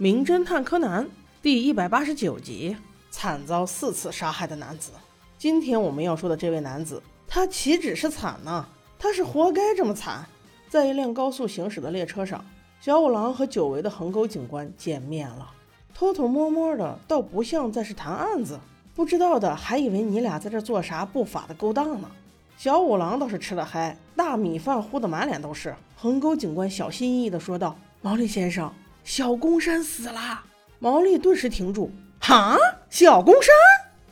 名侦探柯南》第一百八十九集：惨遭四次杀害的男子。今天我们要说的这位男子，他岂止是惨呢？他是活该这么惨。在一辆高速行驶的列车上，小五郎和久违的横沟警官见面了。偷偷摸摸的，倒不像在是谈案子。不知道的还以为你俩在这做啥不法的勾当呢。小五郎倒是吃了嗨，大米饭糊得满脸都是。横沟警官小心翼翼地说道：“毛利先生，小公山死了。”毛利顿时停住：“哈，小公山！”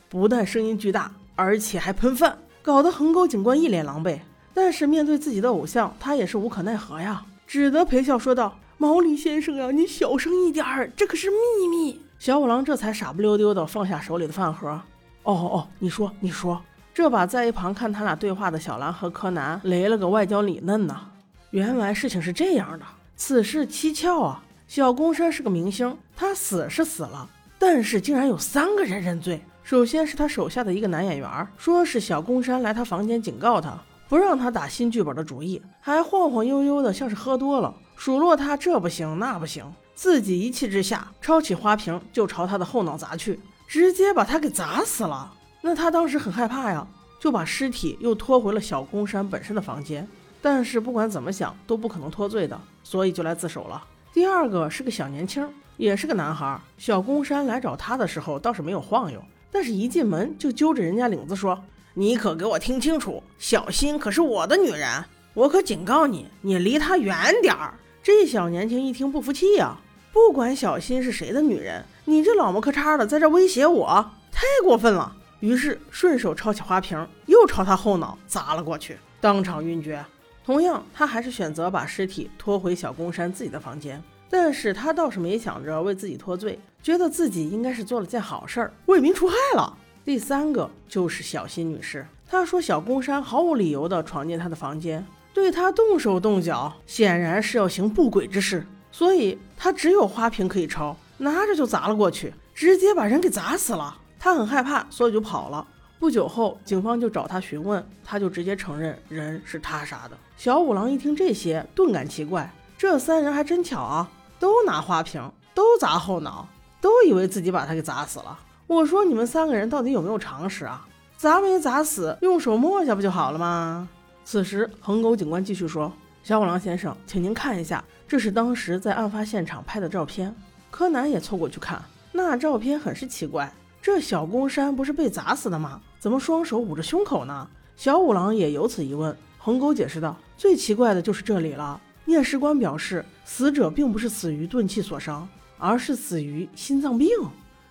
不但声音巨大，而且还喷饭，搞得横沟警官一脸狼狈。但是面对自己的偶像，他也是无可奈何呀，只得陪笑说道：“毛利先生呀，你小声一点儿，这可是秘密。”小五郎这才傻不溜丢的放下手里的饭盒。“哦哦，你说，你说。”这把在一旁看他俩对话的小兰和柯南雷了个外焦里嫩呐。原来事情是这样的，此事蹊跷啊！小宫山是个明星，他死是死了，但是竟然有三个人认罪。首先是他手下的一个男演员，说是小宫山来他房间警告他，不让他打新剧本的主意，还晃晃悠悠的，像是喝多了，数落他这不行那不行，自己一气之下抄起花瓶就朝他的后脑砸去，直接把他给砸死了。那他当时很害怕呀，就把尸体又拖回了小宫山本身的房间。但是不管怎么想都不可能脱罪的，所以就来自首了。第二个是个小年轻，也是个男孩。小宫山来找他的时候倒是没有晃悠，但是一进门就揪着人家领子说：“你可给我听清楚，小新可是我的女人，我可警告你，你离她远点儿。”这小年轻一听不服气呀，不管小新是谁的女人，你这老么咔嚓的在这威胁我，太过分了。于是顺手抄起花瓶，又朝他后脑砸了过去，当场晕厥。同样，他还是选择把尸体拖回小宫山自己的房间，但是他倒是没想着为自己脱罪，觉得自己应该是做了件好事儿，为民除害了。第三个就是小新女士，她说小宫山毫无理由地闯进她的房间，对她动手动脚，显然是要行不轨之事，所以她只有花瓶可以抄，拿着就砸了过去，直接把人给砸死了。他很害怕，所以就跑了。不久后，警方就找他询问，他就直接承认人是他杀的。小五郎一听这些，顿感奇怪，这三人还真巧啊，都拿花瓶，都砸后脑，都以为自己把他给砸死了。我说你们三个人到底有没有常识啊？砸没砸死，用手摸一下不就好了吗？此时，横沟警官继续说：“小五郎先生，请您看一下，这是当时在案发现场拍的照片。”柯南也凑过去看，那照片很是奇怪。这小宫山不是被砸死的吗？怎么双手捂着胸口呢？小五郎也有此疑问。横沟解释道：“最奇怪的就是这里了。验尸官表示，死者并不是死于钝器所伤，而是死于心脏病。”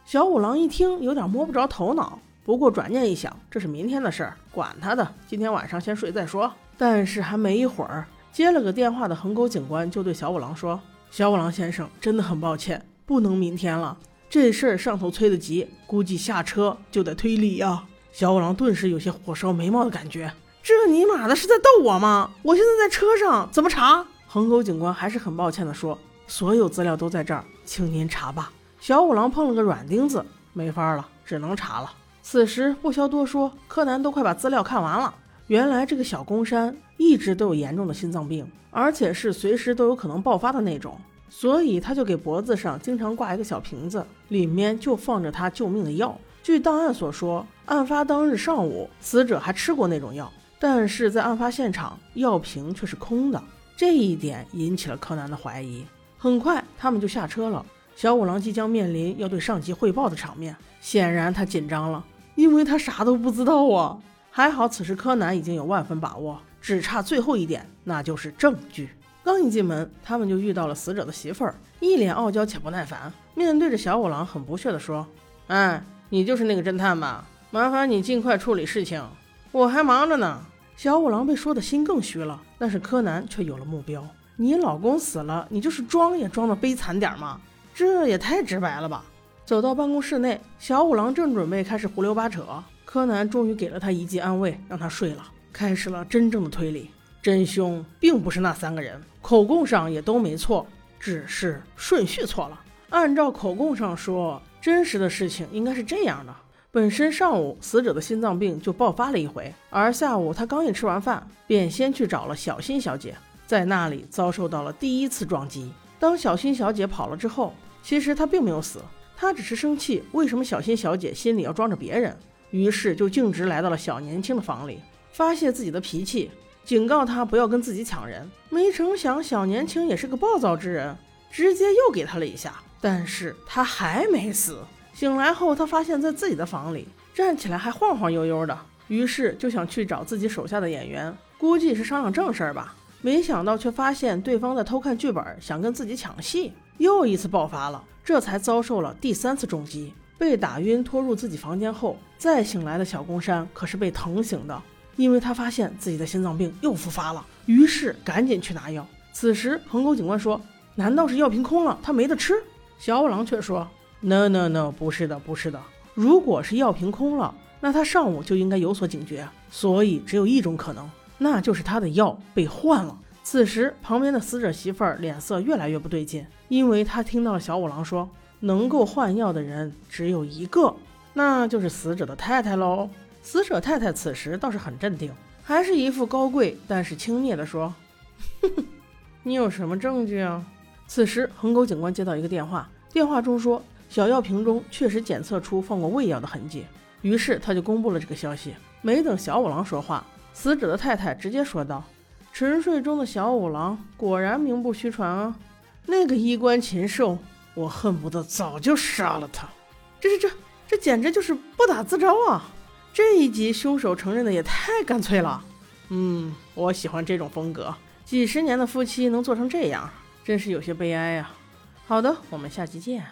小五郎一听，有点摸不着头脑。不过转念一想，这是明天的事儿，管他的，今天晚上先睡再说。但是还没一会儿，接了个电话的横沟警官就对小五郎说：“小五郎先生，真的很抱歉，不能明天了。”这事儿上头催得急，估计下车就得推理呀。小五郎顿时有些火烧眉毛的感觉，这尼玛的是在逗我吗？我现在在车上，怎么查？横沟警官还是很抱歉的说：“所有资料都在这儿，请您查吧。”小五郎碰了个软钉子，没法了，只能查了。此时不消多说，柯南都快把资料看完了。原来这个小宫山一直都有严重的心脏病，而且是随时都有可能爆发的那种。所以他就给脖子上经常挂一个小瓶子，里面就放着他救命的药。据档案所说，案发当日上午，死者还吃过那种药，但是在案发现场，药瓶却是空的。这一点引起了柯南的怀疑。很快，他们就下车了。小五郎即将面临要对上级汇报的场面，显然他紧张了，因为他啥都不知道啊。还好，此时柯南已经有万分把握，只差最后一点，那就是证据。刚一进门，他们就遇到了死者的媳妇儿，一脸傲娇且不耐烦，面对着小五郎，很不屑地说：“哎，你就是那个侦探吧？麻烦你尽快处理事情，我还忙着呢。”小五郎被说的心更虚了，但是柯南却有了目标：“你老公死了，你就是装也装的悲惨点吗？这也太直白了吧！”走到办公室内，小五郎正准备开始胡溜八扯，柯南终于给了他一记安慰，让他睡了，开始了真正的推理。真凶并不是那三个人，口供上也都没错，只是顺序错了。按照口供上说，真实的事情应该是这样的：本身上午死者的心脏病就爆发了一回，而下午他刚一吃完饭，便先去找了小新小姐，在那里遭受到了第一次撞击。当小新小姐跑了之后，其实他并没有死，他只是生气，为什么小新小姐心里要装着别人？于是就径直来到了小年轻的房里，发泄自己的脾气，警告他不要跟自己抢人。没成想，小年轻也是个暴躁之人，直接又给他了一下。但是他还没死。醒来后，他发现在自己的房里，站起来还晃晃悠悠的，于是就想去找自己手下的演员，估计是商量正事儿吧。没想到却发现对方在偷看剧本，想跟自己抢戏。又一次爆发了，这才遭受了第三次重击，被打晕，拖入自己房间后，再醒来的小宫山可是被疼醒的，因为他发现自己的心脏病又复发了，于是赶紧去拿药。此时横沟警官说：“难道是药瓶空了，他没得吃？”小五郎却说：“No No No，不是的，不是的。如果是药瓶空了，那他上午就应该有所警觉，所以只有一种可能，那就是他的药被换了。”此时，旁边的死者媳妇儿脸色越来越不对劲，因为她听到了小五郎说，能够换药的人只有一个，那就是死者的太太喽。死者太太此时倒是很镇定，还是一副高贵但是轻蔑的说：“哼哼，你有什么证据啊？”此时，横沟警官接到一个电话，电话中说小药瓶中确实检测出放过胃药的痕迹，于是他就公布了这个消息。没等小五郎说话，死者的太太直接说道。沉睡中的小五郎果然名不虚传啊！那个衣冠禽兽，我恨不得早就杀了他。这这这这简直就是不打自招啊！这一集凶手承认的也太干脆了。嗯，我喜欢这种风格。几十年的夫妻能做成这样，真是有些悲哀啊。好的，我们下期见。